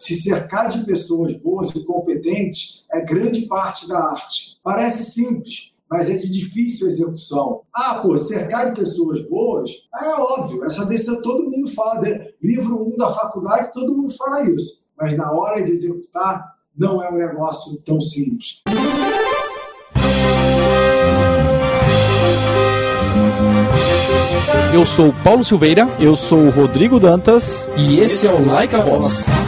se cercar de pessoas boas e competentes é grande parte da arte. Parece simples, mas é de difícil execução. Ah, pô, cercar de pessoas boas, é óbvio, essa decisão todo mundo fala, de, livro 1 da faculdade, todo mundo fala isso. Mas na hora de executar, não é um negócio tão simples. Eu sou Paulo Silveira, eu sou Rodrigo Dantas e esse é o Like a Boss.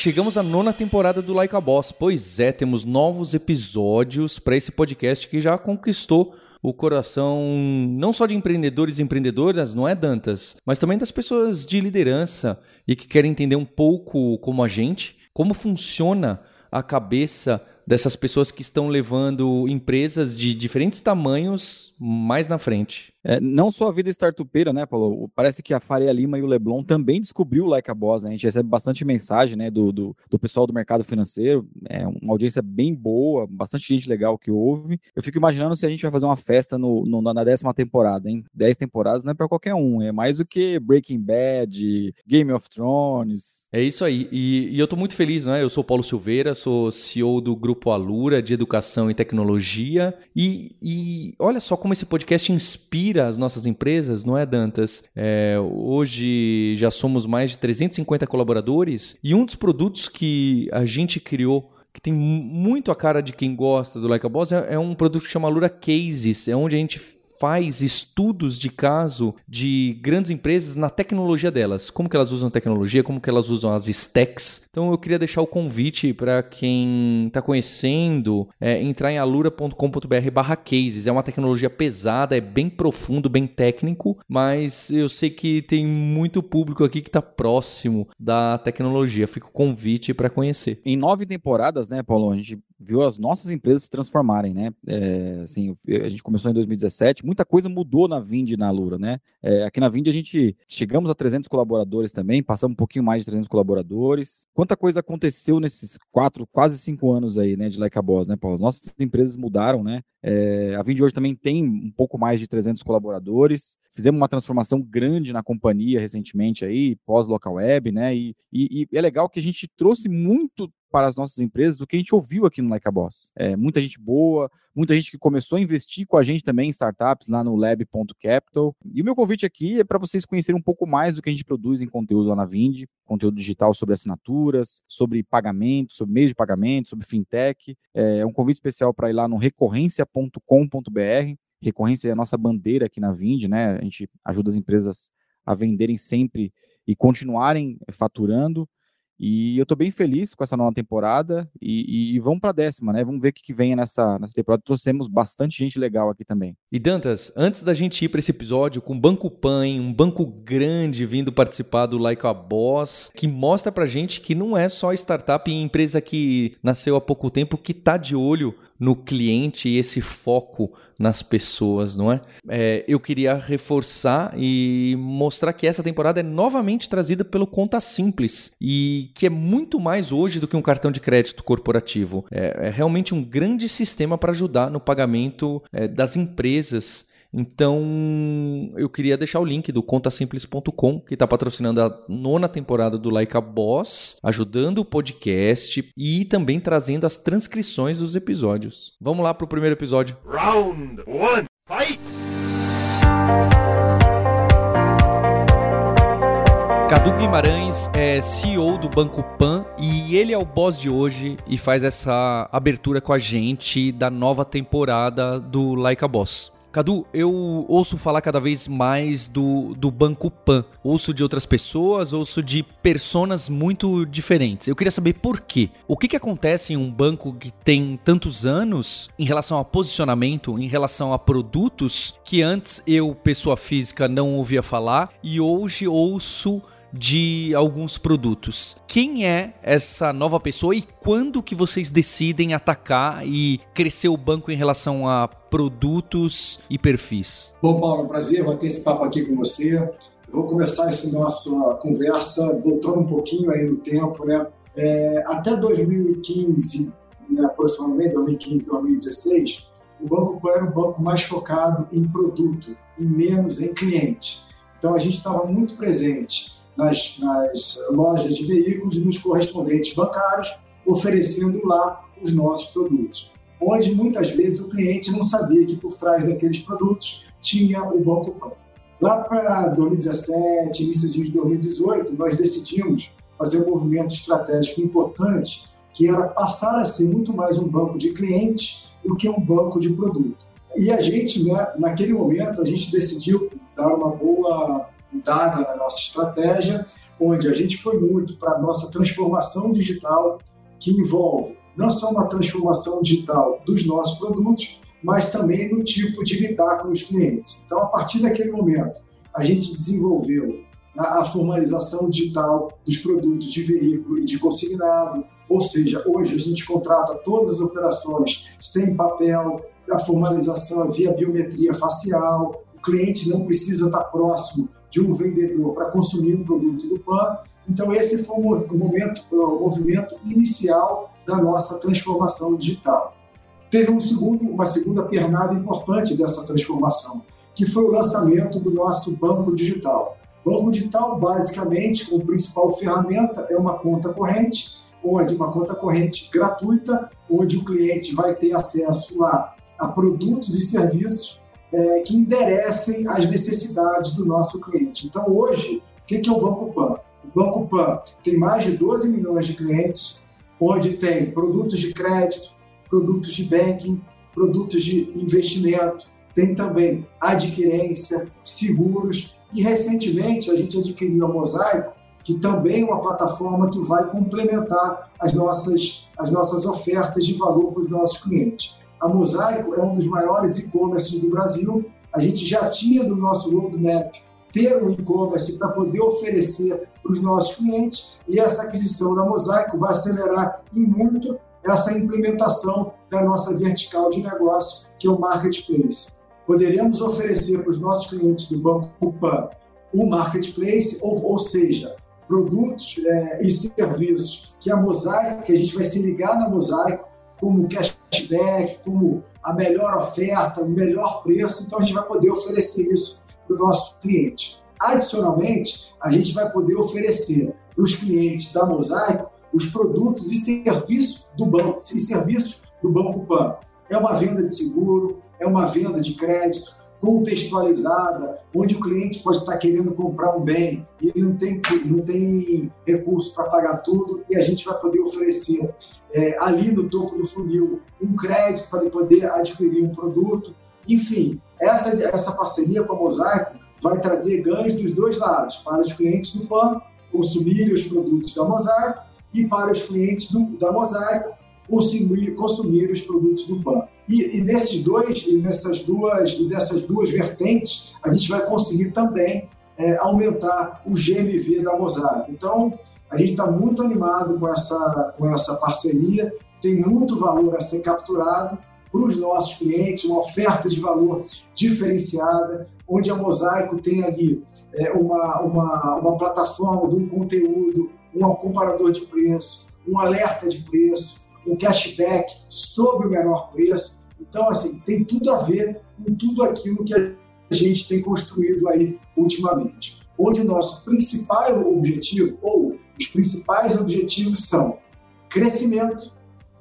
Chegamos à nona temporada do Like a Boss. Pois é, temos novos episódios para esse podcast que já conquistou o coração não só de empreendedores e empreendedoras, não é, Dantas? Mas também das pessoas de liderança e que querem entender um pouco como a gente, como funciona a cabeça dessas pessoas que estão levando empresas de diferentes tamanhos mais na frente. É, não só a vida startupeira, né, Paulo? Parece que a Faria Lima e o Leblon também descobriu o Like a Boss, né? A gente recebe bastante mensagem, né, do, do, do, pessoal do mercado financeiro, é uma audiência bem boa, bastante gente legal que ouve. Eu fico imaginando se a gente vai fazer uma festa no, no na décima temporada, hein? Dez temporadas não é para qualquer um, é mais do que Breaking Bad, Game of Thrones. É isso aí, e, e eu tô muito feliz, né? Eu sou Paulo Silveira, sou CEO do Grupo Alura de Educação e Tecnologia, e, e olha só como esse podcast inspira as nossas empresas, não é, Dantas? É, hoje já somos mais de 350 colaboradores e um dos produtos que a gente criou que tem muito a cara de quem gosta do Like a Boss é, é um produto que chama Lura Cases, é onde a gente faz estudos de caso de grandes empresas na tecnologia delas, como que elas usam tecnologia, como que elas usam as stacks. Então eu queria deixar o convite para quem está conhecendo é, entrar em alura.com.br/cases. É uma tecnologia pesada, é bem profundo, bem técnico, mas eu sei que tem muito público aqui que está próximo da tecnologia. Fica o convite para conhecer. Em nove temporadas, né, Paulo, a gente viu as nossas empresas se transformarem, né? É, assim, a gente começou em 2017 muita coisa mudou na Vind e na Lura, né? É, aqui na Vind a gente chegamos a 300 colaboradores também, passamos um pouquinho mais de 300 colaboradores. Quanta coisa aconteceu nesses quatro, quase cinco anos aí, né, de Like a Boss, né, Paulo? Nossas empresas mudaram, né? É, a Vind hoje também tem um pouco mais de 300 colaboradores. Fizemos uma transformação grande na companhia recentemente aí, pós-local web, né? E, e, e, é legal que a gente trouxe muito para as nossas empresas do que a gente ouviu aqui no Like a Boss. É, muita gente boa, muita gente que começou a investir com a gente também em startups lá no lab.capital. E o meu convite aqui é para vocês conhecerem um pouco mais do que a gente produz em conteúdo lá na Vind, conteúdo digital sobre assinaturas, sobre pagamento, sobre meios de pagamento, sobre fintech. É um convite especial para ir lá no recorrência.com.br. Recorrência é a nossa bandeira aqui na Vind, né? A gente ajuda as empresas a venderem sempre e continuarem faturando. E eu estou bem feliz com essa nova temporada e, e vamos para a décima, né? Vamos ver o que, que vem nessa, nessa temporada. Trouxemos bastante gente legal aqui também. E Dantas, antes da gente ir para esse episódio com o Banco Pan, um banco grande vindo participar do Like a Boss, que mostra para gente que não é só startup e empresa que nasceu há pouco tempo que está de olho no cliente e esse foco nas pessoas, não é? é? Eu queria reforçar e mostrar que essa temporada é novamente trazida pelo Conta Simples e que é muito mais hoje do que um cartão de crédito corporativo. É, é realmente um grande sistema para ajudar no pagamento é, das empresas então, eu queria deixar o link do contasimples.com, que está patrocinando a nona temporada do Like a Boss, ajudando o podcast e também trazendo as transcrições dos episódios. Vamos lá para o primeiro episódio. Round 1, fight! Cadu Guimarães é CEO do Banco Pan e ele é o boss de hoje e faz essa abertura com a gente da nova temporada do Like a Boss. Cadu, eu ouço falar cada vez mais do, do Banco Pan. Ouço de outras pessoas, ouço de personas muito diferentes. Eu queria saber por quê. O que, que acontece em um banco que tem tantos anos em relação a posicionamento, em relação a produtos, que antes eu, pessoa física, não ouvia falar e hoje ouço de alguns produtos. Quem é essa nova pessoa e quando que vocês decidem atacar e crescer o banco em relação a produtos e perfis? Bom, Paulo, prazer bater esse papo aqui com você. vou começar essa nossa conversa voltando um pouquinho aí no tempo, né? É, até 2015, né, aproximadamente 2015, 2016, o Banco Pan era um banco mais focado em produto e menos em cliente. Então a gente estava muito presente nas, nas lojas de veículos e nos correspondentes bancários, oferecendo lá os nossos produtos. Onde muitas vezes o cliente não sabia que por trás daqueles produtos tinha o Banco Pan. Lá para 2017, início de 2018, nós decidimos fazer um movimento estratégico importante, que era passar a ser muito mais um banco de clientes do que um banco de produto. E a gente, né, naquele momento, a gente decidiu dar uma boa mudada na nossa estratégia, onde a gente foi muito para a nossa transformação digital, que envolve não só uma transformação digital dos nossos produtos, mas também no tipo de lidar com os clientes. Então, a partir daquele momento, a gente desenvolveu a formalização digital dos produtos de veículo e de consignado, ou seja, hoje a gente contrata todas as operações sem papel, a formalização via biometria facial, o cliente não precisa estar próximo de um vendedor para consumir um produto do PAN. Então, esse foi o momento, o movimento inicial da nossa transformação digital. Teve um segundo, uma segunda pernada importante dessa transformação, que foi o lançamento do nosso banco digital. Banco digital, basicamente, como principal ferramenta é uma conta corrente, onde uma conta corrente gratuita, onde o cliente vai ter acesso lá a produtos e serviços é, que enderecem as necessidades do nosso cliente. Então, hoje, o que é o Banco Pan? O Banco Pan tem mais de 12 milhões de clientes, onde tem produtos de crédito, produtos de banking, produtos de investimento, tem também adquirência, seguros e recentemente a gente adquiriu a Mosaico, que também é uma plataforma que vai complementar as nossas, as nossas ofertas de valor para os nossos clientes. A Mosaico é um dos maiores e-commerces do Brasil. A gente já tinha no nosso roadmap ter um e-commerce para poder oferecer para os nossos clientes e essa aquisição da Mosaico vai acelerar em muito essa implementação da nossa vertical de negócio, que é o marketplace. Poderemos oferecer para os nossos clientes do Banco Pan o marketplace, ou, ou seja, produtos é, e serviços que a Mosaico, que a gente vai se ligar na Mosaico, como cashback, como a melhor oferta, o melhor preço, então a gente vai poder oferecer isso para o nosso cliente. Adicionalmente, a gente vai poder oferecer para os clientes da Mosaico os produtos e serviços do banco, e serviços do Banco Pan. É uma venda de seguro, é uma venda de crédito contextualizada, onde o cliente pode estar querendo comprar um bem e ele não tem, não tem recurso para pagar tudo e a gente vai poder oferecer é, ali no topo do funil um crédito para ele poder adquirir um produto. Enfim, essa, essa parceria com a Mosaico vai trazer ganhos dos dois lados, para os clientes do PAN consumirem os produtos da Mosaico e para os clientes do, da Mosaico consumir, consumir os produtos do PAN. E, e nesses dois, e nessas duas, e dessas duas vertentes, a gente vai conseguir também é, aumentar o GMV da Mosaico. Então, a gente está muito animado com essa, com essa parceria, tem muito valor a ser capturado para os nossos clientes, uma oferta de valor diferenciada, onde a Mosaico tem ali é, uma, uma, uma plataforma de um conteúdo, um comparador de preço, um alerta de preço, um cashback sobre o menor preço. Então, assim, tem tudo a ver com tudo aquilo que a gente tem construído aí ultimamente. Onde o nosso principal objetivo, ou os principais objetivos são crescimento,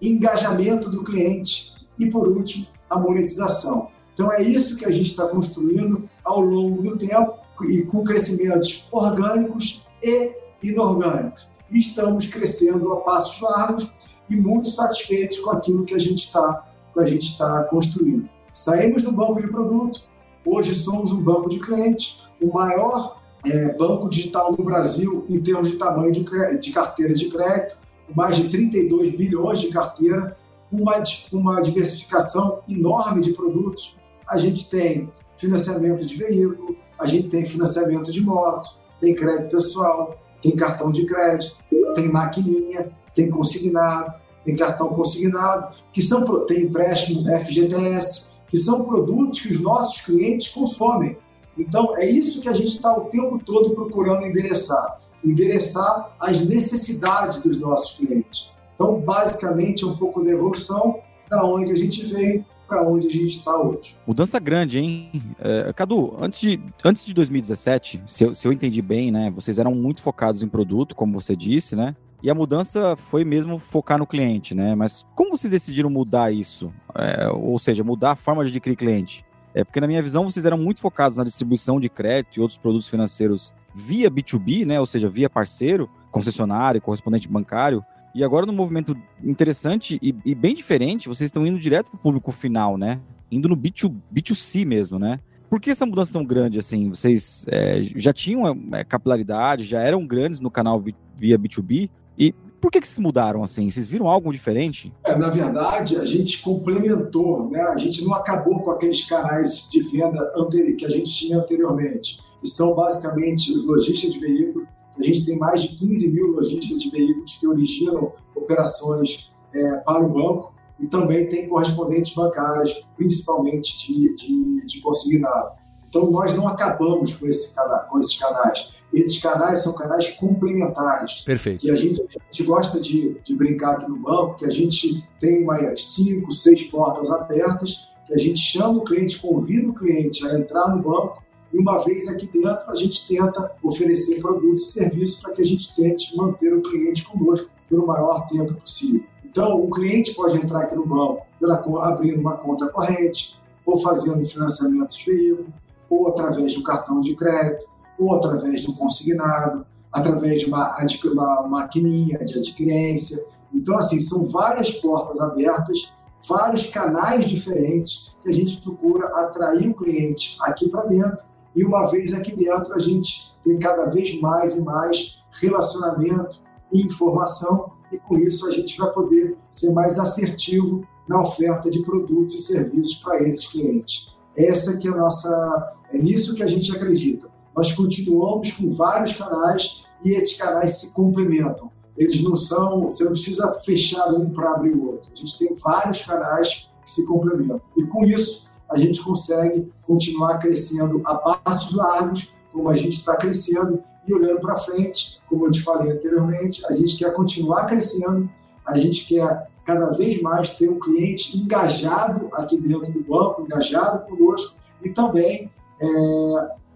engajamento do cliente e, por último, a monetização. Então, é isso que a gente está construindo ao longo do tempo e com crescimentos orgânicos e inorgânicos. E estamos crescendo a passos largos e muito satisfeitos com aquilo que a gente está a gente está construindo. Saímos do banco de produto, hoje somos um banco de clientes, o maior é, banco digital do Brasil em termos de tamanho de, de carteira de crédito, mais de 32 bilhões de carteira, uma, uma diversificação enorme de produtos. A gente tem financiamento de veículo, a gente tem financiamento de moto, tem crédito pessoal, tem cartão de crédito, tem maquininha, tem consignado, tem cartão consignado, que são tem empréstimo FGTS, que são produtos que os nossos clientes consomem. Então é isso que a gente está o tempo todo procurando endereçar, endereçar as necessidades dos nossos clientes. Então basicamente é um pouco da evolução da onde a gente veio para onde a gente está hoje. Mudança grande, hein? É, Cadu, antes de, antes de 2017, se eu, se eu entendi bem, né? Vocês eram muito focados em produto, como você disse, né? E a mudança foi mesmo focar no cliente, né? Mas como vocês decidiram mudar isso? É, ou seja, mudar a forma de adquirir cliente? É porque, na minha visão, vocês eram muito focados na distribuição de crédito e outros produtos financeiros via B2B, né? Ou seja, via parceiro, concessionário, correspondente bancário. E agora, num movimento interessante e, e bem diferente, vocês estão indo direto para o público final, né? Indo no B2, B2C mesmo, né? Por que essa mudança tão grande assim? Vocês é, já tinham é, capilaridade, já eram grandes no canal via B2B? E por que, que vocês mudaram assim? Vocês viram algo diferente? É, na verdade, a gente complementou, né? A gente não acabou com aqueles canais de venda que a gente tinha anteriormente, que são basicamente os lojistas de veículos a gente tem mais de 15 mil lojistas de veículos que originam operações é, para o banco e também tem correspondentes bancárias, principalmente de, de, de consignado. Então, nós não acabamos com, esse canal, com esses canais. Esses canais são canais complementares. Perfeito. Que a gente, a gente gosta de, de brincar aqui no banco, que a gente tem umas cinco, seis portas abertas, que a gente chama o cliente, convida o cliente a entrar no banco e uma vez aqui dentro, a gente tenta oferecer produtos e serviços para que a gente tente manter o cliente conosco pelo maior tempo possível. Então, o cliente pode entrar aqui no banco pela, abrindo uma conta corrente, ou fazendo financiamento de veículo, ou através de um cartão de crédito, ou através de um consignado, através de uma, uma maquininha de adquirência. Então, assim, são várias portas abertas, vários canais diferentes que a gente procura atrair o cliente aqui para dentro e uma vez aqui dentro, a gente tem cada vez mais e mais relacionamento e informação, e com isso a gente vai poder ser mais assertivo na oferta de produtos e serviços para esses clientes. Essa que é a nossa, é nisso que a gente acredita. Nós continuamos com vários canais e esses canais se complementam. Eles não são, você não precisa fechar um para abrir o outro. A gente tem vários canais que se complementam. E com isso, a gente consegue continuar crescendo a passos largos, como a gente está crescendo, e olhando para frente, como eu te falei anteriormente, a gente quer continuar crescendo, a gente quer cada vez mais ter um cliente engajado aqui dentro do banco, engajado conosco e também é,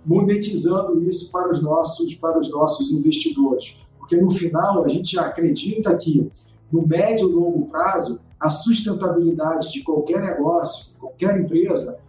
monetizando isso para os nossos para os nossos investidores, porque no final a gente acredita que no médio e longo prazo a sustentabilidade de qualquer negócio, qualquer empresa,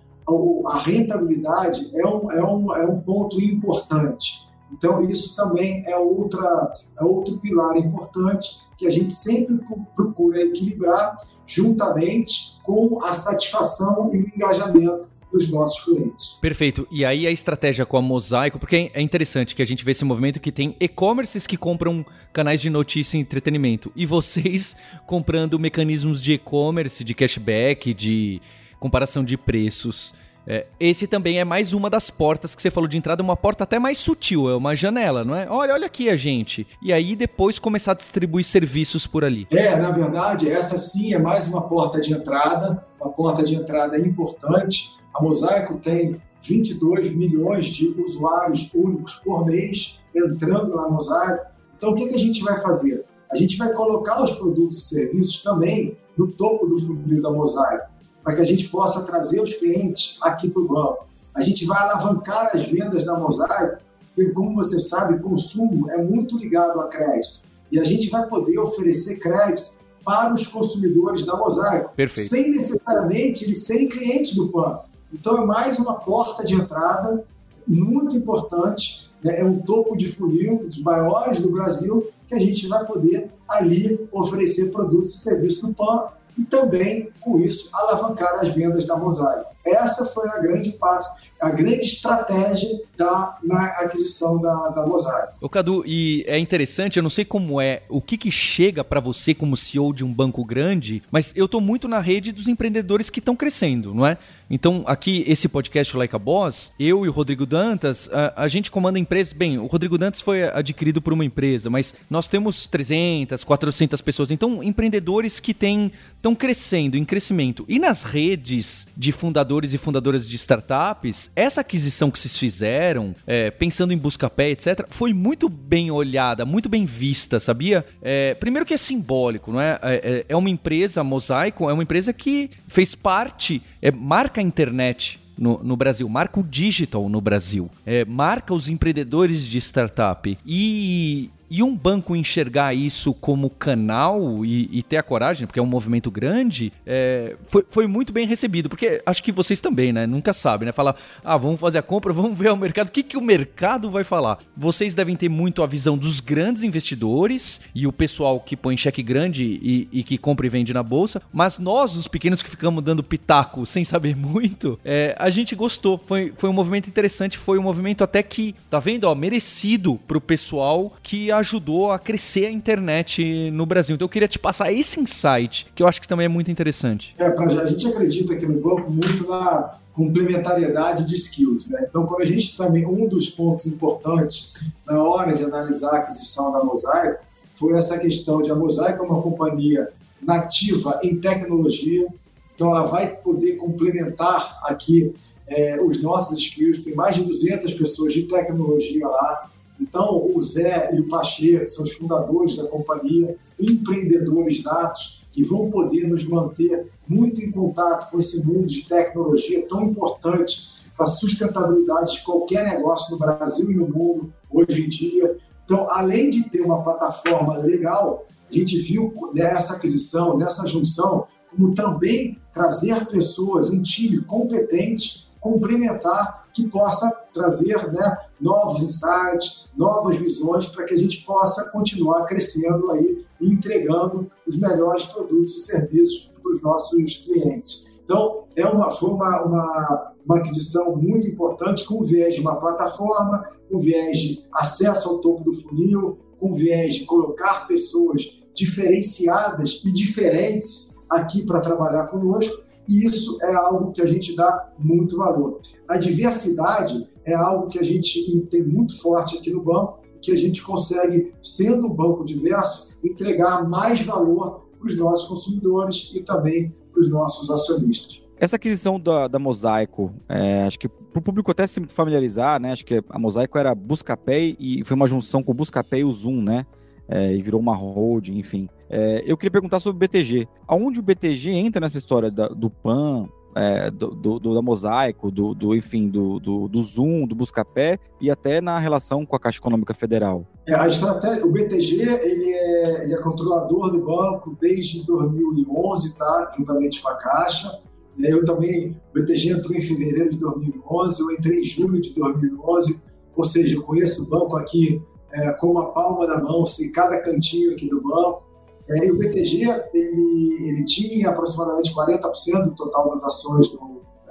a rentabilidade é um, é um, é um ponto importante. Então, isso também é, outra, é outro pilar importante que a gente sempre procura equilibrar juntamente com a satisfação e o engajamento dos nossos clientes. Perfeito. E aí a estratégia com a Mosaico, porque é interessante que a gente vê esse movimento que tem e-commerces que compram canais de notícia e entretenimento e vocês comprando mecanismos de e-commerce, de cashback, de comparação de preços. É, esse também é mais uma das portas que você falou de entrada, uma porta até mais sutil, é uma janela, não é? Olha, olha aqui a gente. E aí depois começar a distribuir serviços por ali. É, na verdade, essa sim é mais uma porta de entrada, uma porta de entrada importante a Mosaico tem 22 milhões de usuários únicos por mês entrando na Mosaico. Então, o que, que a gente vai fazer? A gente vai colocar os produtos e serviços também no topo do funil da Mosaico, para que a gente possa trazer os clientes aqui para o banco. A gente vai alavancar as vendas da Mosaico, porque, como você sabe, consumo é muito ligado a crédito. E a gente vai poder oferecer crédito para os consumidores da Mosaico, Perfeito. sem necessariamente eles serem clientes do banco. Então, é mais uma porta de entrada muito importante, né? é um topo de funil dos maiores do Brasil que a gente vai poder ali oferecer produtos e serviços do PAN e também, com isso, alavancar as vendas da Mosaico. Essa foi a grande parte, a grande estratégia da, na aquisição da, da Mosaico. O Cadu, e é interessante, eu não sei como é, o que, que chega para você como CEO de um banco grande, mas eu estou muito na rede dos empreendedores que estão crescendo, não é? Então, aqui, esse podcast Like a Boss, eu e o Rodrigo Dantas, a, a gente comanda empresas. Bem, o Rodrigo Dantas foi adquirido por uma empresa, mas nós temos 300, 400 pessoas. Então, empreendedores que estão crescendo, em crescimento. E nas redes de fundadores e fundadoras de startups, essa aquisição que vocês fizeram, é, pensando em Buscapé, etc., foi muito bem olhada, muito bem vista, sabia? É, primeiro que é simbólico, não é? é? É, é uma empresa, Mosaico, é uma empresa que fez parte, é, marca a internet no, no, Brasil, marca o digital no Brasil, é, marca os empreendedores de startup. E e um banco enxergar isso como canal e, e ter a coragem, porque é um movimento grande, é, foi, foi muito bem recebido. Porque acho que vocês também, né? Nunca sabem, né? Falar, ah, vamos fazer a compra, vamos ver o mercado. O que, que o mercado vai falar? Vocês devem ter muito a visão dos grandes investidores e o pessoal que põe cheque grande e, e que compra e vende na bolsa. Mas nós, os pequenos que ficamos dando pitaco sem saber muito, é, a gente gostou. Foi, foi um movimento interessante, foi um movimento até que, tá vendo, ó, merecido pro pessoal que ajudou a crescer a internet no Brasil. Então eu queria te passar esse insight, que eu acho que também é muito interessante. É, pra, a gente acredita aqui no banco muito na complementariedade de skills. Né? Então, quando a gente também, um dos pontos importantes na hora de analisar a aquisição da Mosaico foi essa questão de a Mosaico é uma companhia nativa em tecnologia, então ela vai poder complementar aqui é, os nossos skills. Tem mais de 200 pessoas de tecnologia lá, então, o Zé e o Pacheco são os fundadores da companhia, empreendedores natos, que vão poder nos manter muito em contato com esse mundo de tecnologia tão importante para a sustentabilidade de qualquer negócio no Brasil e no mundo hoje em dia. Então, além de ter uma plataforma legal, a gente viu nessa aquisição, nessa junção, como também trazer pessoas, um time competente, complementar, que possa trazer né, novos insights, novas visões para que a gente possa continuar crescendo aí e entregando os melhores produtos e serviços para os nossos clientes. Então, é uma, foi uma, uma, uma aquisição muito importante, com viés de uma plataforma, com viés de acesso ao topo do funil, com viés de colocar pessoas diferenciadas e diferentes aqui para trabalhar conosco, e isso é algo que a gente dá muito valor. A diversidade é algo que a gente tem muito forte aqui no banco, que a gente consegue, sendo um banco diverso, entregar mais valor para os nossos consumidores e também para os nossos acionistas. Essa aquisição da, da Mosaico, é, acho que para o público até se familiarizar, né? Acho que a Mosaico era Buscapé e foi uma junção com o Buscapé e o Zoom, né? É, e virou uma holding, enfim. É, eu queria perguntar sobre o BTG. Aonde o BTG entra nessa história da, do PAN, é, do, do, do, da Mosaico, do, do enfim, do, do, do, Zoom, do Buscapé e até na relação com a Caixa Econômica Federal? É, a estratégia, o BTG ele é, ele é controlador do banco desde 2011, tá? juntamente com a Caixa. É, eu também, o BTG entrou em fevereiro de 2011, eu entrei em julho de 2011, ou seja, eu conheço o banco aqui é, com a palma da mão, sei cada cantinho aqui do banco. É, e o BTG ele, ele tinha aproximadamente 40% do total das ações do,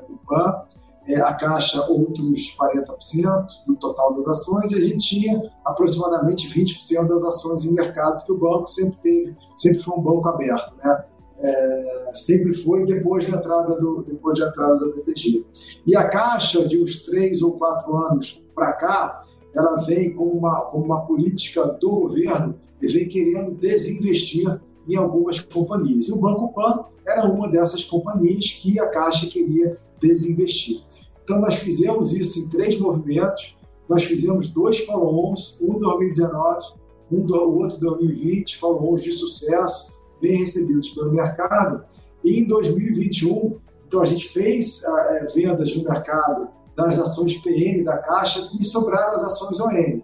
do PAN, é, a Caixa outros 40% do total das ações, e a gente tinha aproximadamente 20% das ações em mercado, que o banco sempre teve, sempre foi um banco aberto, né? É, sempre foi depois da entrada do depois da entrada do BTG. E a Caixa, de uns três ou quatro anos para cá, ela vem com uma, com uma política do governo e vem querendo desinvestir em algumas companhias. E o Banco Pan era uma dessas companhias que a Caixa queria desinvestir. Então, nós fizemos isso em três movimentos. Nós fizemos dois follow-ons, um em 2019, um do, o outro em 2020, follow-ons de sucesso, bem recebidos pelo mercado. E em 2021, então a gente fez uh, vendas no mercado das ações PN da Caixa e sobraram as ações ON.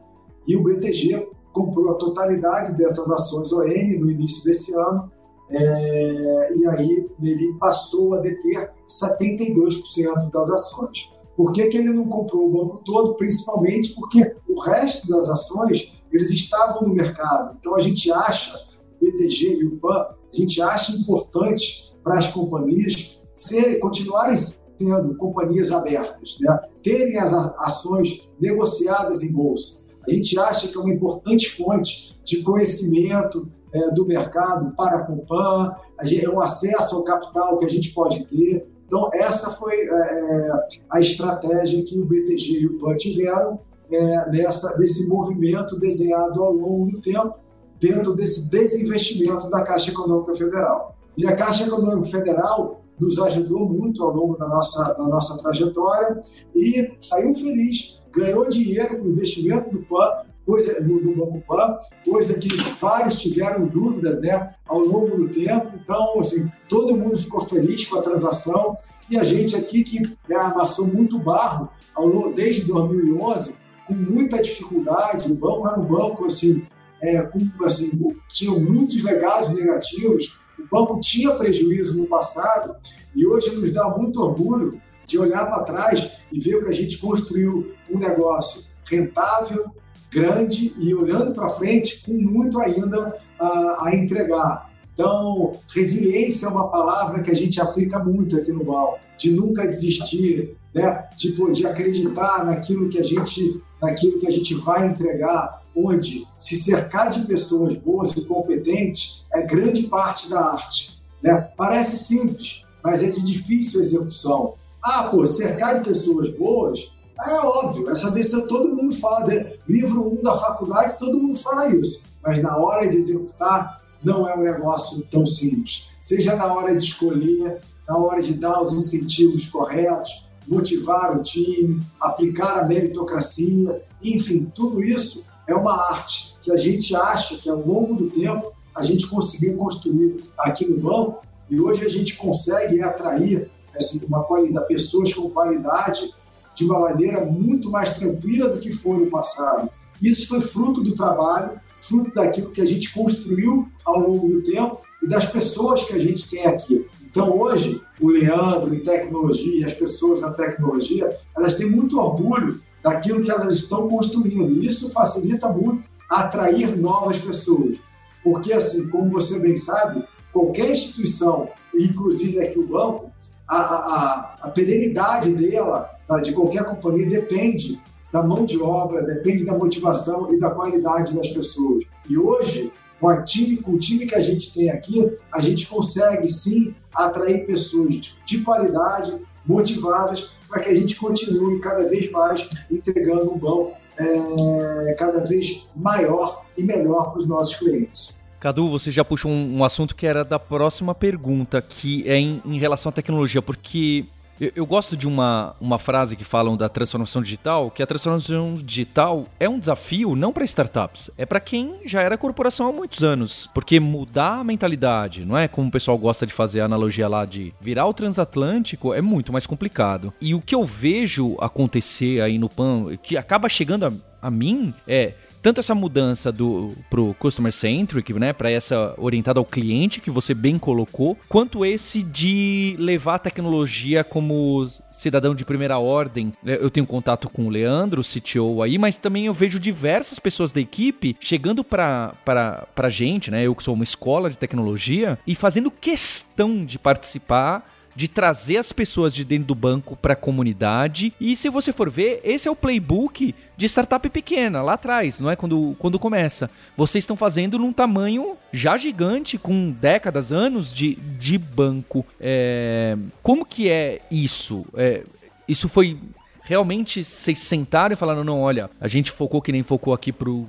E o BTG comprou a totalidade dessas ações ON no início desse ano, é, e aí ele passou a deter 72% das ações. Por que, que ele não comprou o banco todo? Principalmente porque o resto das ações eles estavam no mercado. Então a gente acha, o BTG e o PAN, a gente acha importante para as companhias ser, continuarem sendo companhias abertas, né? terem as ações negociadas em bolsa. A gente acha que é uma importante fonte de conhecimento é, do mercado para a Compan, é um acesso ao capital que a gente pode ter. Então, essa foi é, a estratégia que o BTG e o PAN tiveram é, nessa, nesse movimento desenhado ao longo do tempo, dentro desse desinvestimento da Caixa Econômica Federal. E a Caixa Econômica Federal nos ajudou muito ao longo da nossa, da nossa trajetória e saiu feliz, ganhou dinheiro com o investimento do PAN, coisa do, do Banco Pan, coisa que vários tiveram dúvidas né, ao longo do tempo. Então, assim, todo mundo ficou feliz com a transação e a gente aqui que né, amassou muito barro ao longo, desde 2011, com muita dificuldade. O banco era um banco assim, é, com, assim tinha muitos legados negativos. O banco tinha prejuízo no passado e hoje nos dá muito orgulho de olhar para trás e ver o que a gente construiu um negócio rentável, grande e olhando para frente com muito ainda a, a, entregar. Então, resiliência é uma palavra que a gente aplica muito aqui no BAL, de nunca desistir, né? tipo, de acreditar naquilo que a gente, naquilo que a gente vai entregar, onde se cercar de pessoas boas e competentes é grande parte da arte. Né? Parece simples, mas é de difícil execução. Ah, pô, cercar de pessoas boas é óbvio, essa decisão todo mundo fala, né? livro 1 um da faculdade, todo mundo fala isso. Mas na hora de executar, não é um negócio tão simples. Seja na hora de escolher, na hora de dar os incentivos corretos, motivar o time, aplicar a meritocracia, enfim, tudo isso é uma arte que a gente acha que ao longo do tempo a gente conseguiu construir aqui no banco e hoje a gente consegue atrair assim, uma qualidade, pessoas com qualidade de uma maneira muito mais tranquila do que foi no passado. Isso foi fruto do trabalho, fruto daquilo que a gente construiu ao longo do tempo e das pessoas que a gente tem aqui. Então, hoje, o Leandro em tecnologia, as pessoas na tecnologia, elas têm muito orgulho daquilo que elas estão construindo. E isso facilita muito atrair novas pessoas. Porque, assim, como você bem sabe, qualquer instituição, inclusive aqui o banco, a, a, a perenidade dela de qualquer companhia depende da mão de obra, depende da motivação e da qualidade das pessoas. E hoje, com, a time, com o time que a gente tem aqui, a gente consegue sim atrair pessoas de qualidade, motivadas, para que a gente continue cada vez mais entregando um banco é, cada vez maior e melhor para os nossos clientes. Cadu, você já puxou um, um, assunto que era da próxima pergunta, que é em, em relação à tecnologia, porque eu, eu, gosto de uma, uma frase que falam da transformação digital, que a transformação digital é um desafio não para startups, é para quem já era corporação há muitos anos. Porque mudar a mentalidade, não é como o pessoal gosta de fazer a analogia lá de virar o transatlântico, é muito mais complicado. E o que eu vejo acontecer aí no PAN, que acaba chegando a, a mim, é tanto essa mudança do pro customer centric, né, para essa orientada ao cliente que você bem colocou, quanto esse de levar a tecnologia como cidadão de primeira ordem. É, eu tenho contato com o Leandro, o CTO aí, mas também eu vejo diversas pessoas da equipe chegando para para gente, né, eu que sou uma escola de tecnologia e fazendo questão de participar de trazer as pessoas de dentro do banco para a comunidade. E se você for ver, esse é o playbook de startup pequena, lá atrás, não é? Quando, quando começa. Vocês estão fazendo num tamanho já gigante, com décadas, anos de, de banco. É... Como que é isso? É... Isso foi realmente vocês sentaram e falaram: não, olha, a gente focou que nem focou aqui pro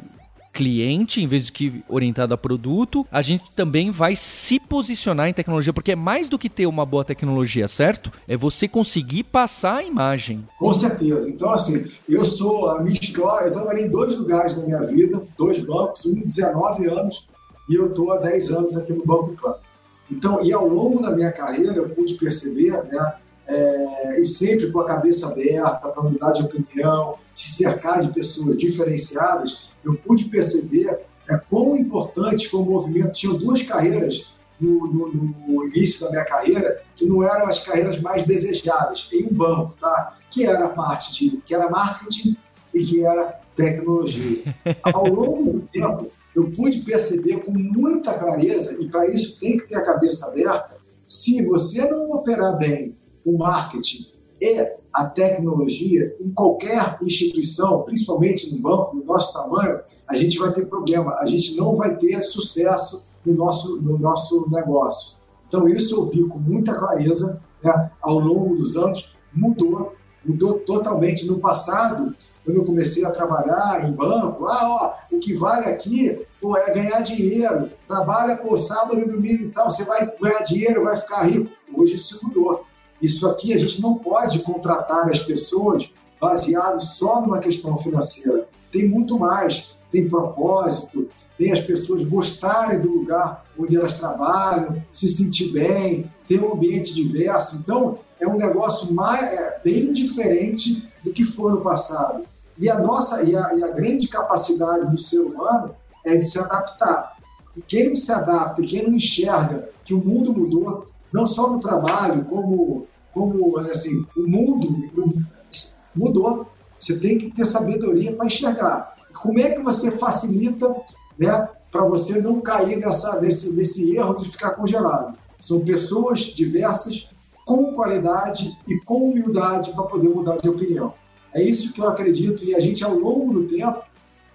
cliente, em vez de que orientado a produto, a gente também vai se posicionar em tecnologia, porque é mais do que ter uma boa tecnologia, certo? É você conseguir passar a imagem. Com certeza. Então, assim, eu sou, a minha história, eu trabalhei em dois lugares na minha vida, dois bancos, um 19 anos, e eu estou há 10 anos aqui no Banco Plan. Então, e ao longo da minha carreira, eu pude perceber, né, é, e sempre com a cabeça aberta para mudar de opinião, se cercar de pessoas diferenciadas, eu pude perceber é, quão importante foi o movimento. Tinha duas carreiras no, no, no, início da minha carreira que não eram as carreiras mais desejadas em um banco, tá? Que era a parte de, que era marketing e que era tecnologia. Ao longo do tempo, eu pude perceber com muita clareza, e para isso tem que ter a cabeça aberta, se você não operar bem o marketing e a tecnologia em qualquer instituição, principalmente no banco, no nosso tamanho, a gente vai ter problema, a gente não vai ter sucesso no nosso, no nosso negócio. Então, isso eu vi com muita clareza né, ao longo dos anos, mudou, mudou totalmente. No passado, quando eu comecei a trabalhar em banco, ah, ó, o que vale aqui pô, é ganhar dinheiro, trabalha por sábado e domingo e tal, você vai ganhar dinheiro, vai ficar rico. Hoje isso mudou. Isso aqui a gente não pode contratar as pessoas baseado só numa questão financeira. Tem muito mais. Tem propósito, tem as pessoas gostarem do lugar onde elas trabalham, se sentir bem, ter um ambiente diverso. Então, é um negócio mais, é, bem diferente do que foi no passado. E a nossa e a, e a grande capacidade do ser humano é de se adaptar. E quem não se adapta, quem não enxerga que o mundo mudou, não só no trabalho, como, como assim, o mundo mudou. Você tem que ter sabedoria para enxergar. Como é que você facilita né, para você não cair nessa, nesse, nesse erro de ficar congelado? São pessoas diversas, com qualidade e com humildade para poder mudar de opinião. É isso que eu acredito e a gente, ao longo do tempo,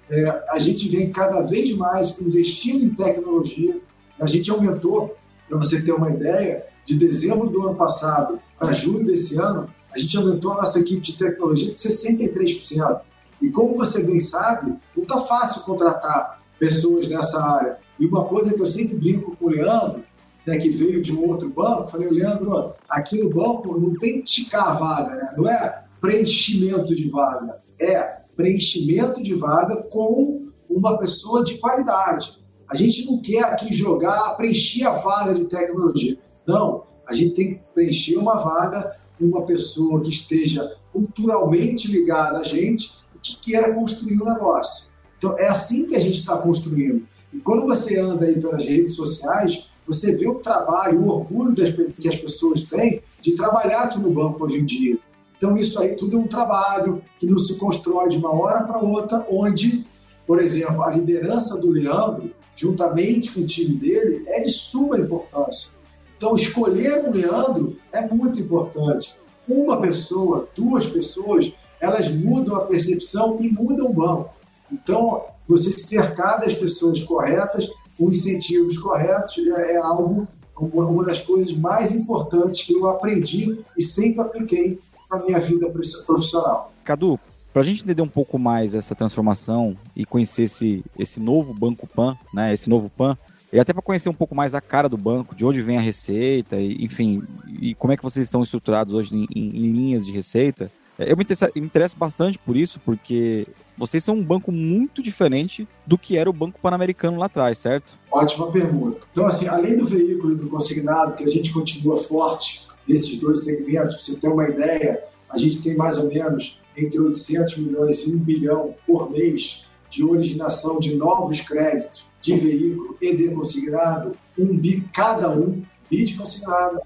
é, a gente vem cada vez mais investindo em tecnologia. A gente aumentou, para você ter uma ideia, de dezembro do ano passado para julho desse ano, a gente aumentou a nossa equipe de tecnologia de 63%. E como você bem sabe, não está fácil contratar pessoas nessa área. E uma coisa que eu sempre brinco com o Leandro, né, que veio de um outro banco, falei, Leandro, aqui no banco não tem ticar a vaga, né? não é preenchimento de vaga, é preenchimento de vaga com uma pessoa de qualidade. A gente não quer aqui jogar, preencher a vaga de tecnologia. Não, a gente tem que preencher uma vaga com uma pessoa que esteja culturalmente ligada a gente e que queira construir um negócio. Então, é assim que a gente está construindo. E quando você anda aí pelas redes sociais, você vê o trabalho, o orgulho das, que as pessoas têm de trabalhar aqui no banco hoje em dia. Então, isso aí tudo é um trabalho que não se constrói de uma hora para outra, onde, por exemplo, a liderança do Leandro, juntamente com o time dele, é de suma importância. Então, escolher o Leandro é muito importante. Uma pessoa, duas pessoas, elas mudam a percepção e mudam o banco. Então, você se cercar das pessoas corretas, com incentivos corretos, é, é algo, uma das coisas mais importantes que eu aprendi e sempre apliquei na minha vida profissional. Cadu, para a gente entender um pouco mais essa transformação e conhecer esse, esse novo Banco Pan, né, esse novo Pan, e até para conhecer um pouco mais a cara do banco, de onde vem a receita, e, enfim, e como é que vocês estão estruturados hoje em, em, em linhas de receita. É, eu me interesso, me interesso, bastante por isso, porque vocês são um banco muito diferente do que era o Banco Pan-Americano lá atrás, certo? Ótima pergunta. Então, assim, além do veículo do consignado, que a gente continua forte nesses dois segmentos, para você ter uma ideia, a gente tem mais ou menos entre 800 milhões e 1 bilhão por mês de originação de novos créditos de veículo e de consignado, um bi cada um, bi de consignado,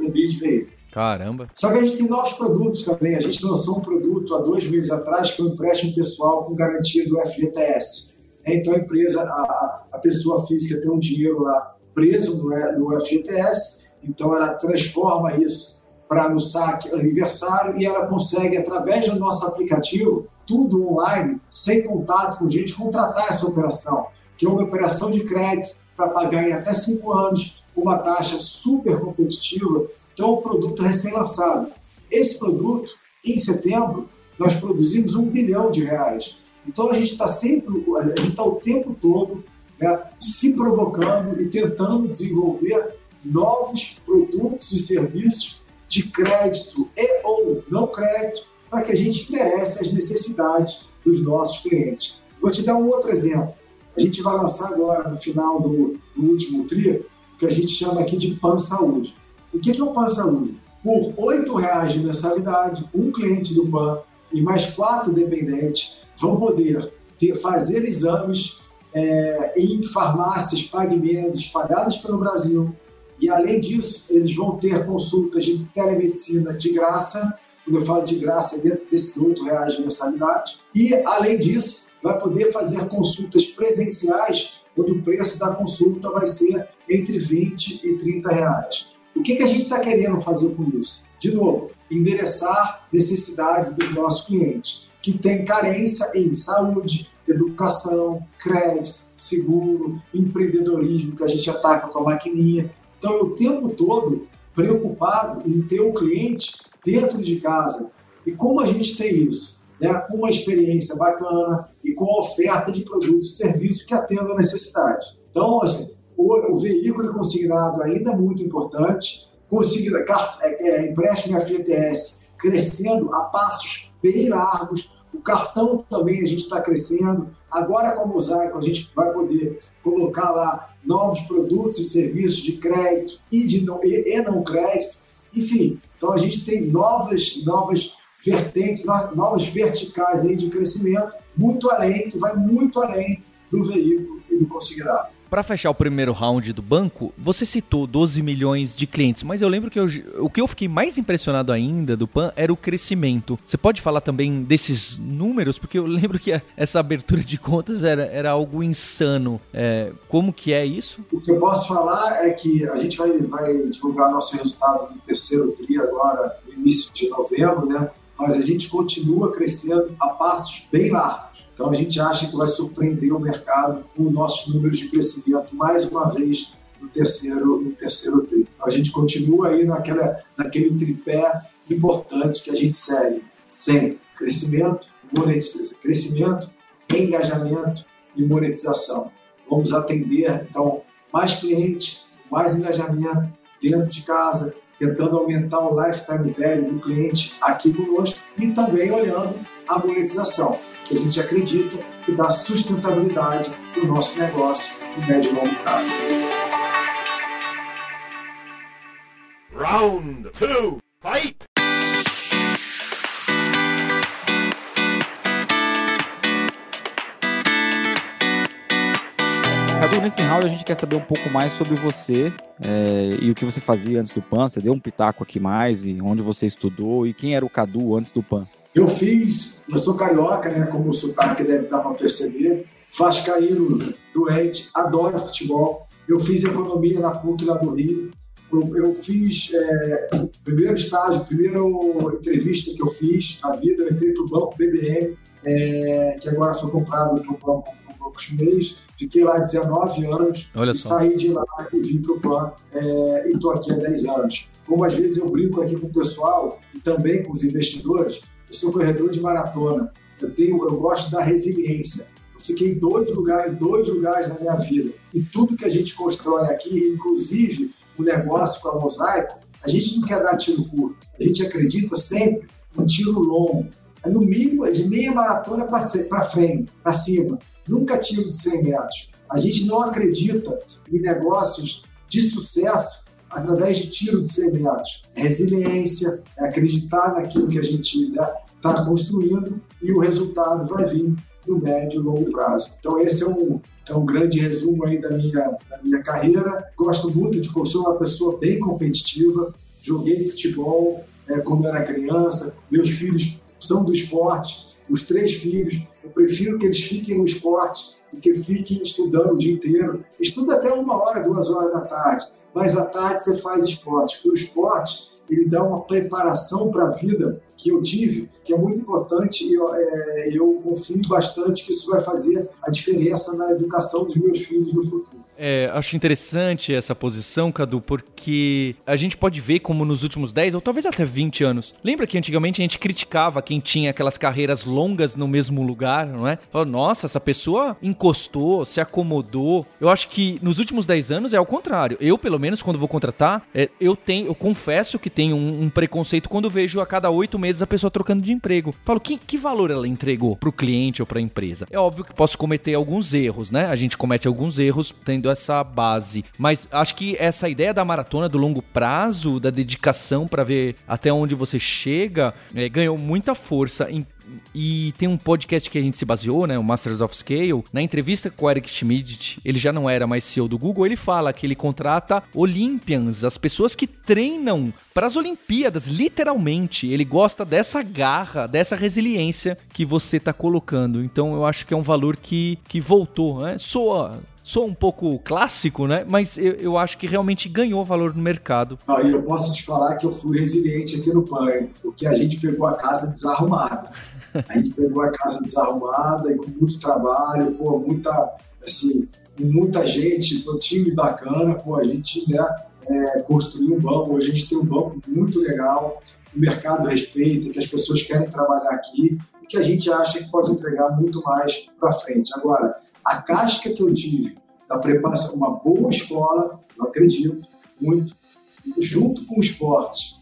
um bi de veículo. Caramba! Só que a gente tem novos produtos também. A gente lançou um produto há dois meses atrás que é um empréstimo pessoal com garantia do FGTS. Então a empresa, a, a pessoa física tem um dinheiro lá preso no, no FGTS, então ela transforma isso para no saque aniversário e ela consegue, através do nosso aplicativo, tudo online, sem contato com gente, contratar essa operação, que é uma operação de crédito para pagar em até cinco anos, uma taxa super competitiva. Então, é um produto recém-lançado. Esse produto, em setembro, nós produzimos um bilhão de reais. Então, a gente está sempre, a gente está o tempo todo né, se provocando e tentando desenvolver novos produtos e serviços de crédito e ou não crédito para que a gente interesse as necessidades dos nossos clientes. Vou te dar um outro exemplo. A gente vai lançar agora, no final do, do último TRI, o que a gente chama aqui de PAN Saúde. O que é o PAN Saúde? Por R$ reais de mensalidade, um cliente do PAN e mais quatro dependentes vão poder ter, fazer exames é, em farmácias Pague Menos espalhadas pelo Brasil, e, além disso, eles vão ter consultas de telemedicina de graça. Quando eu falo de graça, é dentro desses R$ reais de mensalidade. E, além disso, vai poder fazer consultas presenciais, onde o preço da consulta vai ser entre 20 e 30 reais. O que, que a gente está querendo fazer com isso? De novo, endereçar necessidades dos nossos clientes, que têm carência em saúde, educação, crédito, seguro, empreendedorismo, que a gente ataca com a maquininha. Então, o tempo todo preocupado em ter o cliente dentro de casa. E como a gente tem isso? Né? Com uma experiência bacana e com oferta de produtos e serviços que atendam a necessidade. Então, assim, o, o veículo consignado ainda é muito importante, consiga, é, é, empréstimo FGTS crescendo a passos bem largos, o cartão também a gente está crescendo. Agora com a Mosaico a gente vai poder colocar lá novos produtos e serviços de crédito e, de não, e, e não crédito. Enfim, então a gente tem novas, novas vertentes, novas verticais aí de crescimento, muito além, que vai muito além do veículo e do consignado. Para fechar o primeiro round do banco, você citou 12 milhões de clientes, mas eu lembro que eu, o que eu fiquei mais impressionado ainda do PAN era o crescimento. Você pode falar também desses números? Porque eu lembro que essa abertura de contas era, era algo insano. É, como que é isso? O que eu posso falar é que a gente vai, vai divulgar nosso resultado no terceiro TRI agora, no início de novembro, né? Mas a gente continua crescendo a passos bem largos. Então a gente acha que vai surpreender o mercado com nossos números de crescimento mais uma vez no terceiro, no terceiro tri. Então, a gente continua aí naquela, naquele tripé importante que a gente segue sempre: crescimento, monetização, crescimento, engajamento e monetização. Vamos atender então mais clientes, mais engajamento dentro de casa, tentando aumentar o lifetime value do cliente aqui conosco e também olhando a monetização que a gente acredita que dá sustentabilidade para o nosso negócio no médio e longo prazo. Round two, fight! Cadu, nesse round a gente quer saber um pouco mais sobre você é, e o que você fazia antes do PAN. Você deu um pitaco aqui mais e onde você estudou e quem era o Cadu antes do PAN. Eu fiz, eu sou carioca, né, como o sotaque deve dar para perceber, vascaíno doente, adoro futebol. Eu fiz economia na PUC lá do Rio. Eu, eu fiz é, primeiro estágio, primeira entrevista que eu fiz na vida, eu entrei para o banco BBM, é, que agora foi comprado para o banco por poucos meses. Fiquei lá 19 anos Olha e só. saí de lá e vim para o PAN é, e estou aqui há 10 anos. Como às vezes eu brinco aqui com o pessoal e também com os investidores, eu sou corredor de maratona. Eu tenho, eu gosto da resiliência. Eu fiquei em dois lugares, dois lugares na minha vida. E tudo que a gente constrói aqui, inclusive o negócio com a Mosaico, a gente não quer dar tiro curto. A gente acredita sempre em tiro longo. É no mínimo é de meia maratona para frente, para cima. Nunca tiro de 100 metros. A gente não acredita em negócios de sucesso através de tiro de 100 metros. É resiliência, é acreditar naquilo que a gente está construindo e o resultado vai vir no médio e longo prazo. Então, esse é um, é um grande resumo aí da minha, da minha carreira. Gosto muito de sou uma pessoa bem competitiva, joguei futebol é, quando era criança, meus filhos são do esporte, os três filhos, eu prefiro que eles fiquem no esporte do que fiquem estudando o dia inteiro. Estuda até uma hora, duas horas da tarde mas à tarde você faz esporte. Porque o esporte ele dá uma preparação para a vida que eu tive, que é muito importante e eu, é, eu confio bastante que isso vai fazer a diferença na educação dos meus filhos no futuro. É, acho interessante essa posição, Cadu, porque a gente pode ver como nos últimos 10 ou talvez até 20 anos. Lembra que antigamente a gente criticava quem tinha aquelas carreiras longas no mesmo lugar, não é? Falava, nossa, essa pessoa encostou, se acomodou. Eu acho que nos últimos 10 anos é o contrário. Eu, pelo menos, quando vou contratar, é, eu tenho, eu confesso que tenho um, um, preconceito quando vejo a cada oito meses a pessoa trocando de emprego. Falo, que, que valor ela entregou pro cliente ou pra empresa? É óbvio que posso cometer alguns erros, né? A gente comete alguns erros tendo essa base. Mas acho que essa ideia da maratona do longo prazo, da dedicação para ver até onde você chega, é, ganhou muita força em e tem um podcast que a gente se baseou, né, o Masters of Scale. Na entrevista com o Eric Schmidt, ele já não era mais CEO do Google, ele fala que ele contrata Olympians, as pessoas que treinam para as Olimpíadas, literalmente. Ele gosta dessa garra, dessa resiliência que você está colocando. Então eu acho que é um valor que, que voltou, né? Soa sou um pouco clássico, né? Mas eu, eu acho que realmente ganhou valor no mercado. Ah, eu posso te falar que eu fui resiliente aqui no PAN, porque a gente pegou a casa desarrumada. A gente pegou a casa desarrumada e com muito trabalho, pô, muita, assim, muita gente, um time bacana, pô, a gente, né, é, construiu um banco, hoje a gente tem um banco muito legal, o mercado respeita, que as pessoas querem trabalhar aqui e que a gente acha que pode entregar muito mais para frente. Agora, a casca que eu tive da preparação, uma boa escola, eu acredito muito, junto com o esporte.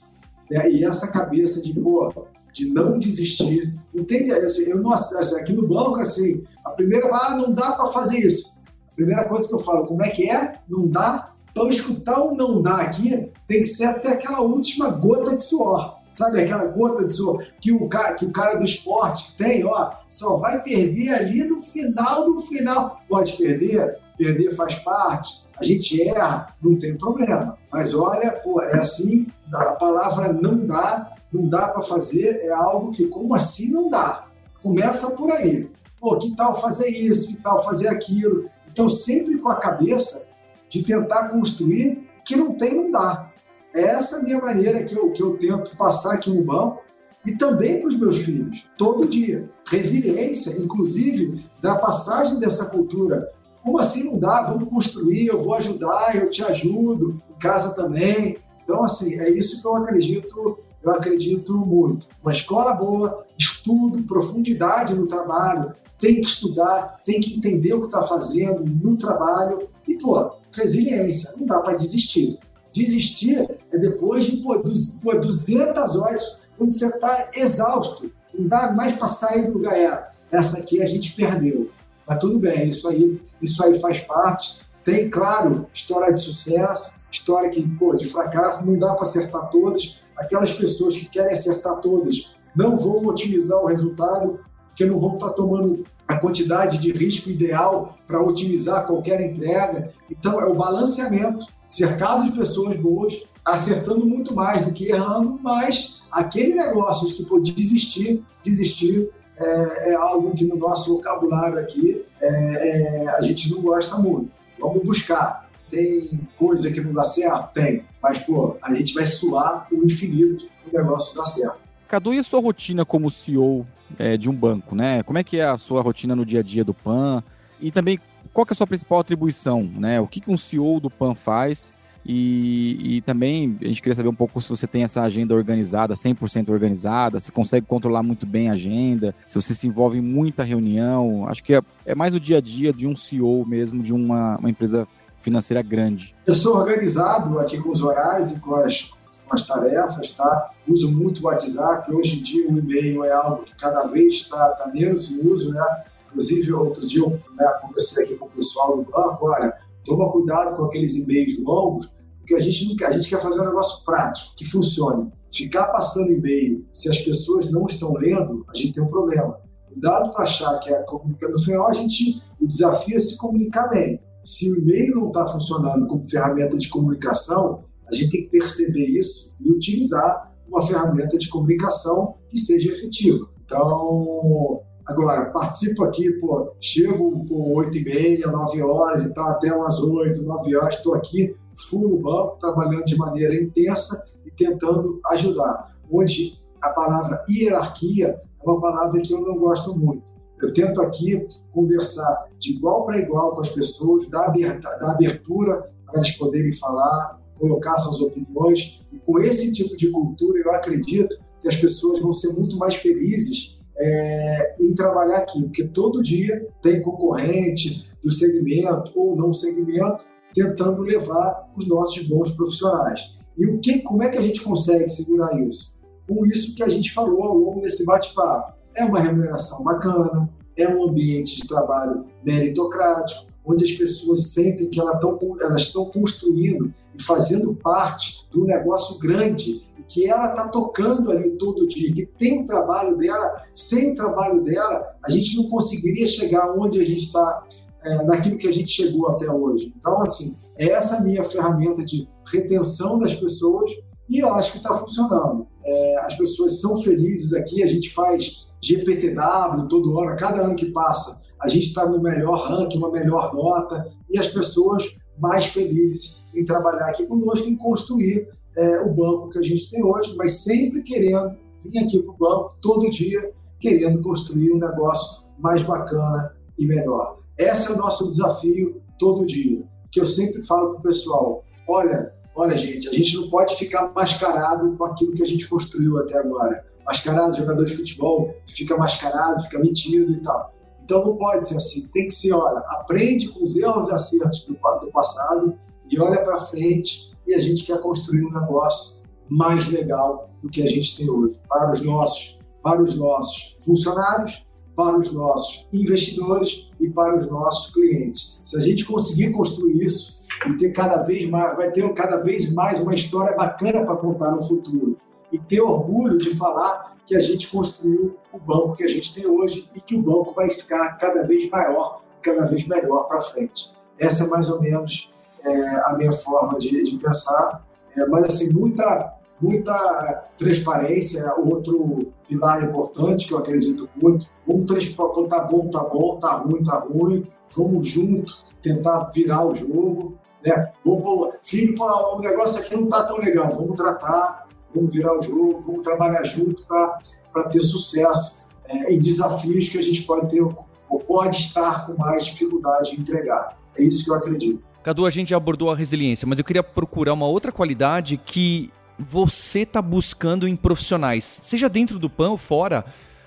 Né? E essa cabeça de, pô, de não desistir. Entende? Assim, eu não, assim, aqui no banco, assim, a primeira, ah, não dá para fazer isso. A primeira coisa que eu falo, como é que é? Não dá? Então, escutar o não dá aqui tem que ser até aquela última gota de suor. Sabe aquela gota de que o cara, que o cara do esporte tem, ó, só vai perder ali no final do final. Pode perder, perder faz parte, a gente erra, não tem problema. Mas olha, pô, é assim, a palavra não dá, não dá para fazer, é algo que, como assim não dá? Começa por aí. Pô, que tal fazer isso, que tal fazer aquilo? Então, sempre com a cabeça de tentar construir que não tem, não dá. É essa a minha maneira que eu, que eu tento passar aqui no banco e também para os meus filhos, todo dia. Resiliência, inclusive, da passagem dessa cultura. Como assim não dá? Vamos construir, eu vou ajudar, eu te ajudo, em casa também. Então, assim, é isso que eu acredito, eu acredito muito. Uma escola boa, estudo, profundidade no trabalho, tem que estudar, tem que entender o que está fazendo no trabalho e, pô, resiliência, não dá para desistir. Desistir é depois de pô, 200 horas, quando você está exausto, não dá mais para sair do lugar. É, essa aqui a gente perdeu. Mas tudo bem, isso aí, isso aí faz parte. Tem, claro, história de sucesso, história que, pô, de fracasso, não dá para acertar todas. Aquelas pessoas que querem acertar todas não vão otimizar o resultado, porque não vão estar tá tomando a quantidade de risco ideal para otimizar qualquer entrega. Então, é o balanceamento, cercado de pessoas boas, acertando muito mais do que errando, mas aquele negócio de que pô, desistir, desistir é, é, algo que no nosso vocabulário aqui é, é, a gente não gosta muito. Vamos buscar. Tem coisa que não dá certo? Tem. Mas, pô, a gente vai suar o infinito o negócio dar certo. Cadu, e a sua rotina como CEO é, de um banco, né? Como é que é a sua rotina no dia a dia do PAN? E também, qual é a sua principal atribuição, né? O que, que um CEO do PAN faz? E, e, também a gente queria saber um pouco se você tem essa agenda organizada, 100% organizada, se consegue controlar muito bem a agenda, se você se envolve em muita reunião. Acho que é, é mais o dia a dia de um CEO mesmo, de uma, uma empresa financeira grande. Eu sou organizado aqui com os horários e com as as tarefas, tá? Uso muito o WhatsApp, hoje em dia o e-mail é algo que cada vez está tá menos em uso, né? Inclusive, outro dia eu né, conversei aqui com o pessoal do banco, olha, toma cuidado com aqueles e-mails longos, porque a gente, não, a gente quer fazer um negócio prático, que funcione. Ficar passando e-mail, se as pessoas não estão lendo, a gente tem um problema. Cuidado para achar que é comunicando. No final, a gente, o desafio é se comunicar bem. Se o e-mail não está funcionando como ferramenta de comunicação, a gente tem que perceber isso e utilizar uma ferramenta de comunicação que seja efetiva. Então, agora, participo aqui, pô, chego com 8 e meia, 9 horas e tal, até umas 8, 9 horas, estou aqui full no banco, trabalhando de maneira intensa e tentando ajudar. Onde a palavra hierarquia é uma palavra que eu não gosto muito. Eu tento aqui conversar de igual para igual com as pessoas, dar abertura para eles poderem falar, colocar suas opiniões. E com esse tipo de cultura, eu acredito que as pessoas vão ser muito mais felizes é, em trabalhar aqui, porque todo dia tem concorrente do segmento ou não segmento tentando levar os nossos bons profissionais. E o que, como é que a gente consegue segurar isso? Com isso que a gente falou ao longo desse bate-papo. É uma remuneração bacana, é um ambiente de trabalho meritocrático, onde as pessoas sentem que elas estão, construindo e fazendo parte do negócio grande que ela está tocando ali todo dia, que tem o trabalho dela, sem o trabalho dela, a gente não conseguiria chegar onde a gente está, é, naquilo que a gente chegou até hoje. Então, assim, é essa minha ferramenta de retenção das pessoas e eu acho que está funcionando. É, as pessoas são felizes aqui, a gente faz GPTW todo ano, cada ano que passa, a gente está no melhor ranking, uma melhor nota, e as pessoas mais felizes em trabalhar aqui conosco, em construir é, o banco que a gente tem hoje, mas sempre querendo vir aqui para o banco todo dia, querendo construir um negócio mais bacana e melhor. Esse é o nosso desafio todo dia, que eu sempre falo para o pessoal, olha, olha gente, a gente não pode ficar mascarado com aquilo que a gente construiu até agora. Mascarado, jogador de futebol, fica mascarado, fica metido e tal. Então não pode ser assim. Tem que ser, olha, aprende com os erros e acertos do, do passado e olha para frente e a gente quer construir um negócio mais legal do que a gente tem hoje para os nossos, para os nossos funcionários, para os nossos investidores e para os nossos clientes. Se a gente conseguir construir isso e ter cada vez mais, vai ter cada vez mais uma história bacana para contar no futuro e ter orgulho de falar que a gente construiu o banco que a gente tem hoje e que o banco vai ficar cada vez maior, cada vez melhor para frente. Essa é mais ou menos é, a minha forma de, de pensar, é, mas assim muita muita transparência, outro pilar importante que eu acredito muito. Vamos quando tá bom, tá bom, tá ruim, tá ruim. Vamos junto tentar virar o jogo, né? Vamos, filho, o negócio aqui não tá tão legal. Vamos tratar, vamos virar o jogo, vamos trabalhar junto para ter sucesso é, em desafios que a gente pode ter ou pode estar com mais dificuldade de entregar. É isso que eu acredito. Cadu, a gente já abordou a resiliência, mas eu queria procurar uma outra qualidade que você está buscando em profissionais, seja dentro do PAN ou fora,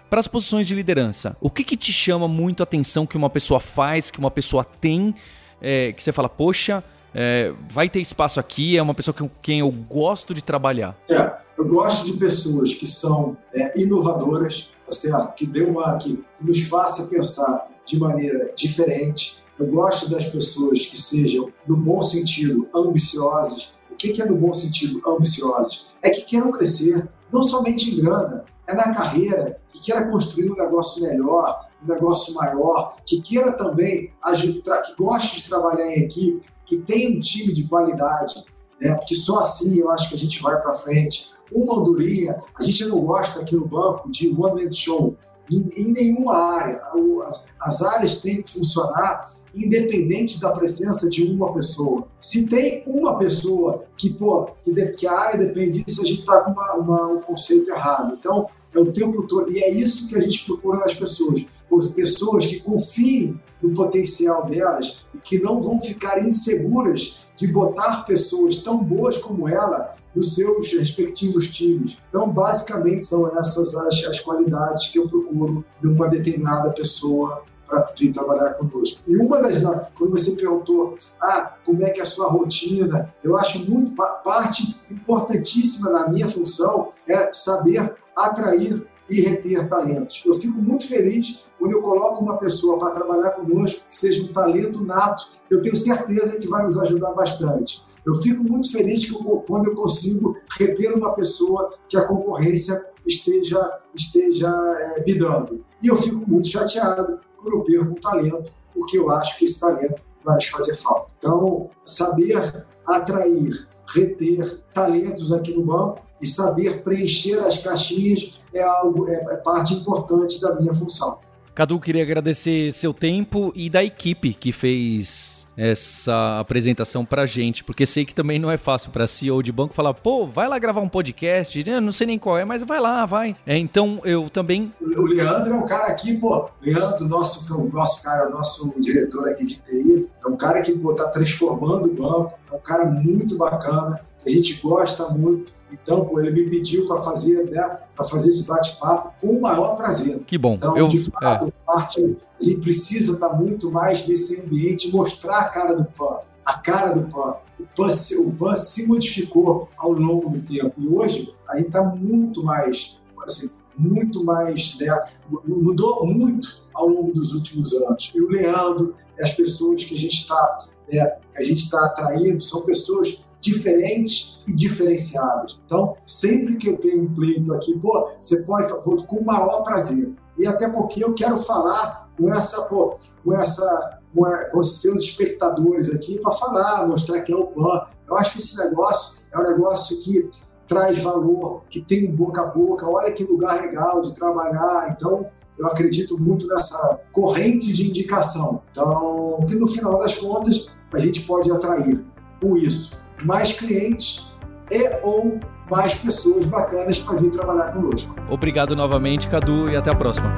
para as posições de liderança? O que, que te chama muito a atenção que uma pessoa faz, que uma pessoa tem, é, que você fala, poxa, é, vai ter espaço aqui, é uma pessoa com quem eu gosto de trabalhar? É, eu gosto de pessoas que são é, inovadoras, tá certo? que, dê uma, que nos faça pensar de maneira diferente. Eu gosto das pessoas que sejam, no bom sentido, ambiciosas, o que é no bom sentido ambiciosos? É que queiram crescer, não somente em grana, é na carreira, que queira construir um negócio melhor, um negócio maior, que queira também ajudar, que goste de trabalhar em equipe, que tenha um time de qualidade, né? porque só assim eu acho que a gente vai para frente. Uma andorinha, a gente não gosta aqui no banco de one-man show, em, em, nenhuma área. As, as áreas têm que funcionar independente da presença de uma pessoa. Se tem uma pessoa que, pô, que, de, que a área depende disso, a gente está com uma, uma, um conceito errado. Então, é o tempo todo. E é isso que a gente procura nas pessoas. Pessoas que confiem no potencial delas e que não vão ficar inseguras de botar pessoas tão boas como ela nos seus respectivos times. Então, basicamente, são essas as, as qualidades que eu procuro numa determinada pessoa para vir trabalhar conosco. E uma das, quando você perguntou, ah, como é que é a sua rotina, eu acho muito, parte importantíssima da minha função é saber atrair e reter talentos. Eu fico muito feliz quando eu coloco uma pessoa para trabalhar conosco que seja um talento nato, eu tenho certeza que vai nos ajudar bastante. Eu fico muito feliz quando eu consigo reter uma pessoa que a concorrência esteja, esteja é, bidando. E eu fico muito chateado quando eu perco um talento, porque eu acho que esse talento vai nos fazer falta. Então, saber atrair, reter talentos aqui no banco e saber preencher as caixinhas é algo é, é parte importante da minha função. Cadu, queria agradecer seu tempo e da equipe que fez essa apresentação pra gente, porque sei que também não é fácil para CEO de banco falar, pô, vai lá gravar um podcast, eu não sei nem qual é, mas vai lá, vai. É, então eu também. O Leandro é um cara aqui, pô, Leandro, nosso, nosso cara, nosso diretor aqui de TI, é um cara que pô, tá transformando o banco, é um cara muito bacana a gente gosta muito. Então, pô, ele me pediu para fazer, né, para fazer esse bate-papo com o maior prazer. Que bom. Então, eu, de fato, é. parte, a gente precisa estar tá muito mais nesse ambiente, mostrar a cara do PAN, a cara do PAN. O PAN, o PAN se modificou ao longo do tempo e hoje a gente está muito mais, assim, muito mais, né, mudou muito ao longo dos últimos anos. E o Leandro, as pessoas que a gente está, né, que a gente está atraindo, são pessoas diferentes e diferenciados. Então, sempre que eu tenho um pleito aqui, pô, você pode, vou com o maior prazer. E até porque eu quero falar com essa, pô, com essa, com, a, com os seus espectadores aqui para falar, mostrar que é o PAN. Eu acho que esse negócio é um negócio que traz valor, que tem boca a boca, olha que lugar legal de trabalhar. Então, eu acredito muito nessa corrente de indicação. Então, que no final das contas, a gente pode atrair com isso mais clientes e ou mais pessoas bacanas para vir trabalhar conosco. Obrigado novamente, Cadu, e até a próxima.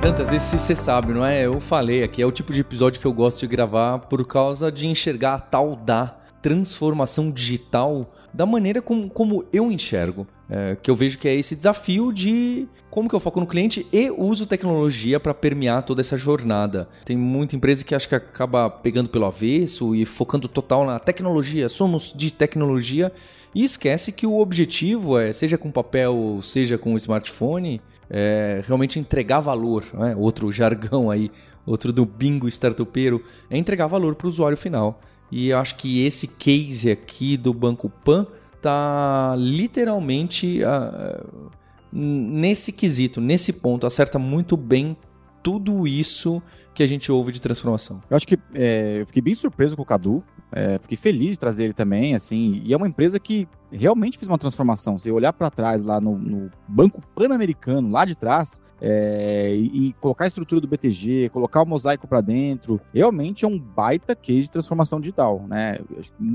Tantas vezes você sabe, não é? Eu falei aqui, é o tipo de episódio que eu gosto de gravar por causa de enxergar a tal da transformação digital da maneira como, como eu enxergo. É, que eu vejo que é esse desafio de como que eu foco no cliente e uso tecnologia para permear toda essa jornada. Tem muita empresa que acho que acaba pegando pelo avesso e focando total na tecnologia, somos de tecnologia e esquece que o objetivo é, seja com papel, seja com smartphone, é realmente entregar valor. Né? Outro jargão aí, outro do bingo startupeiro, é entregar valor para o usuário final. E eu acho que esse case aqui do Banco Pan tá literalmente uh, nesse quesito, nesse ponto, acerta muito bem tudo isso que a gente ouve de transformação. Eu acho que é, eu fiquei bem surpreso com o Cadu, é, fiquei feliz de trazer ele também, assim, e é uma empresa que realmente fez uma transformação. Se olhar para trás lá no, no Banco Pan-Americano, lá de trás, é, e, colocar a estrutura do BTG, colocar o mosaico para dentro, realmente é um baita case de transformação digital, né?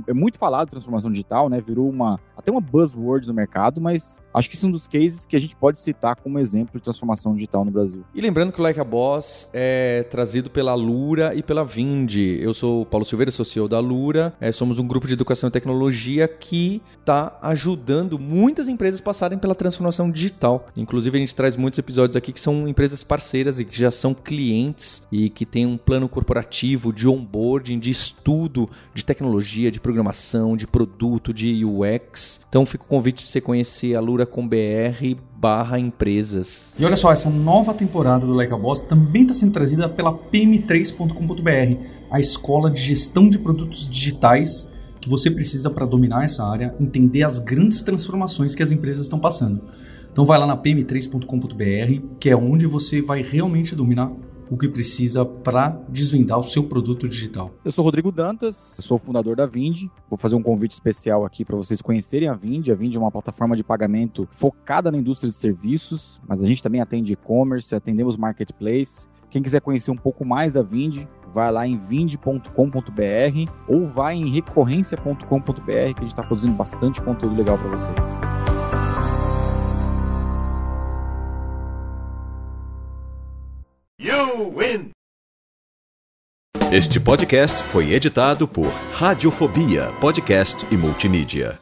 É muito falado transformação digital, né? Virou uma até uma buzzword no mercado, mas acho que isso é um dos cases que a gente pode citar como exemplo de transformação digital no Brasil. E lembrando que o Like a Boss é trazido pela Lura e pela Vindi. Eu sou o Paulo Silveira, sou CEO da Lura. É, somos um grupo de educação e tecnologia que está ajudando muitas empresas a passarem pela transformação digital. Inclusive, a gente traz muitos episódios aqui que são empresas parceiras e que já são clientes e que têm um plano corporativo de onboarding, de estudo de tecnologia, de programação, de produto, de UX. Então, fica o convite de você conhecer a Lura com BR barra empresas. E olha só, essa nova temporada do Like a Boss também está sendo trazida pela pm3.com.br, a escola de gestão de produtos digitais que você precisa para dominar essa área, entender as grandes transformações que as empresas estão passando. Então vai lá na pm3.com.br, que é onde você vai realmente dominar o que precisa para desvendar o seu produto digital. Eu sou Rodrigo Dantas, sou fundador da Vind. Vou fazer um convite especial aqui para vocês conhecerem a Vind. A Vind é uma plataforma de pagamento focada na indústria de serviços, mas a gente também atende e-commerce, atendemos marketplace. Quem quiser conhecer um pouco mais da Vind, vai lá em vind.com.br ou vai em recorrência.com.br que a gente está produzindo bastante conteúdo legal para vocês. You win. Este podcast foi editado por Radiofobia, podcast e multimídia.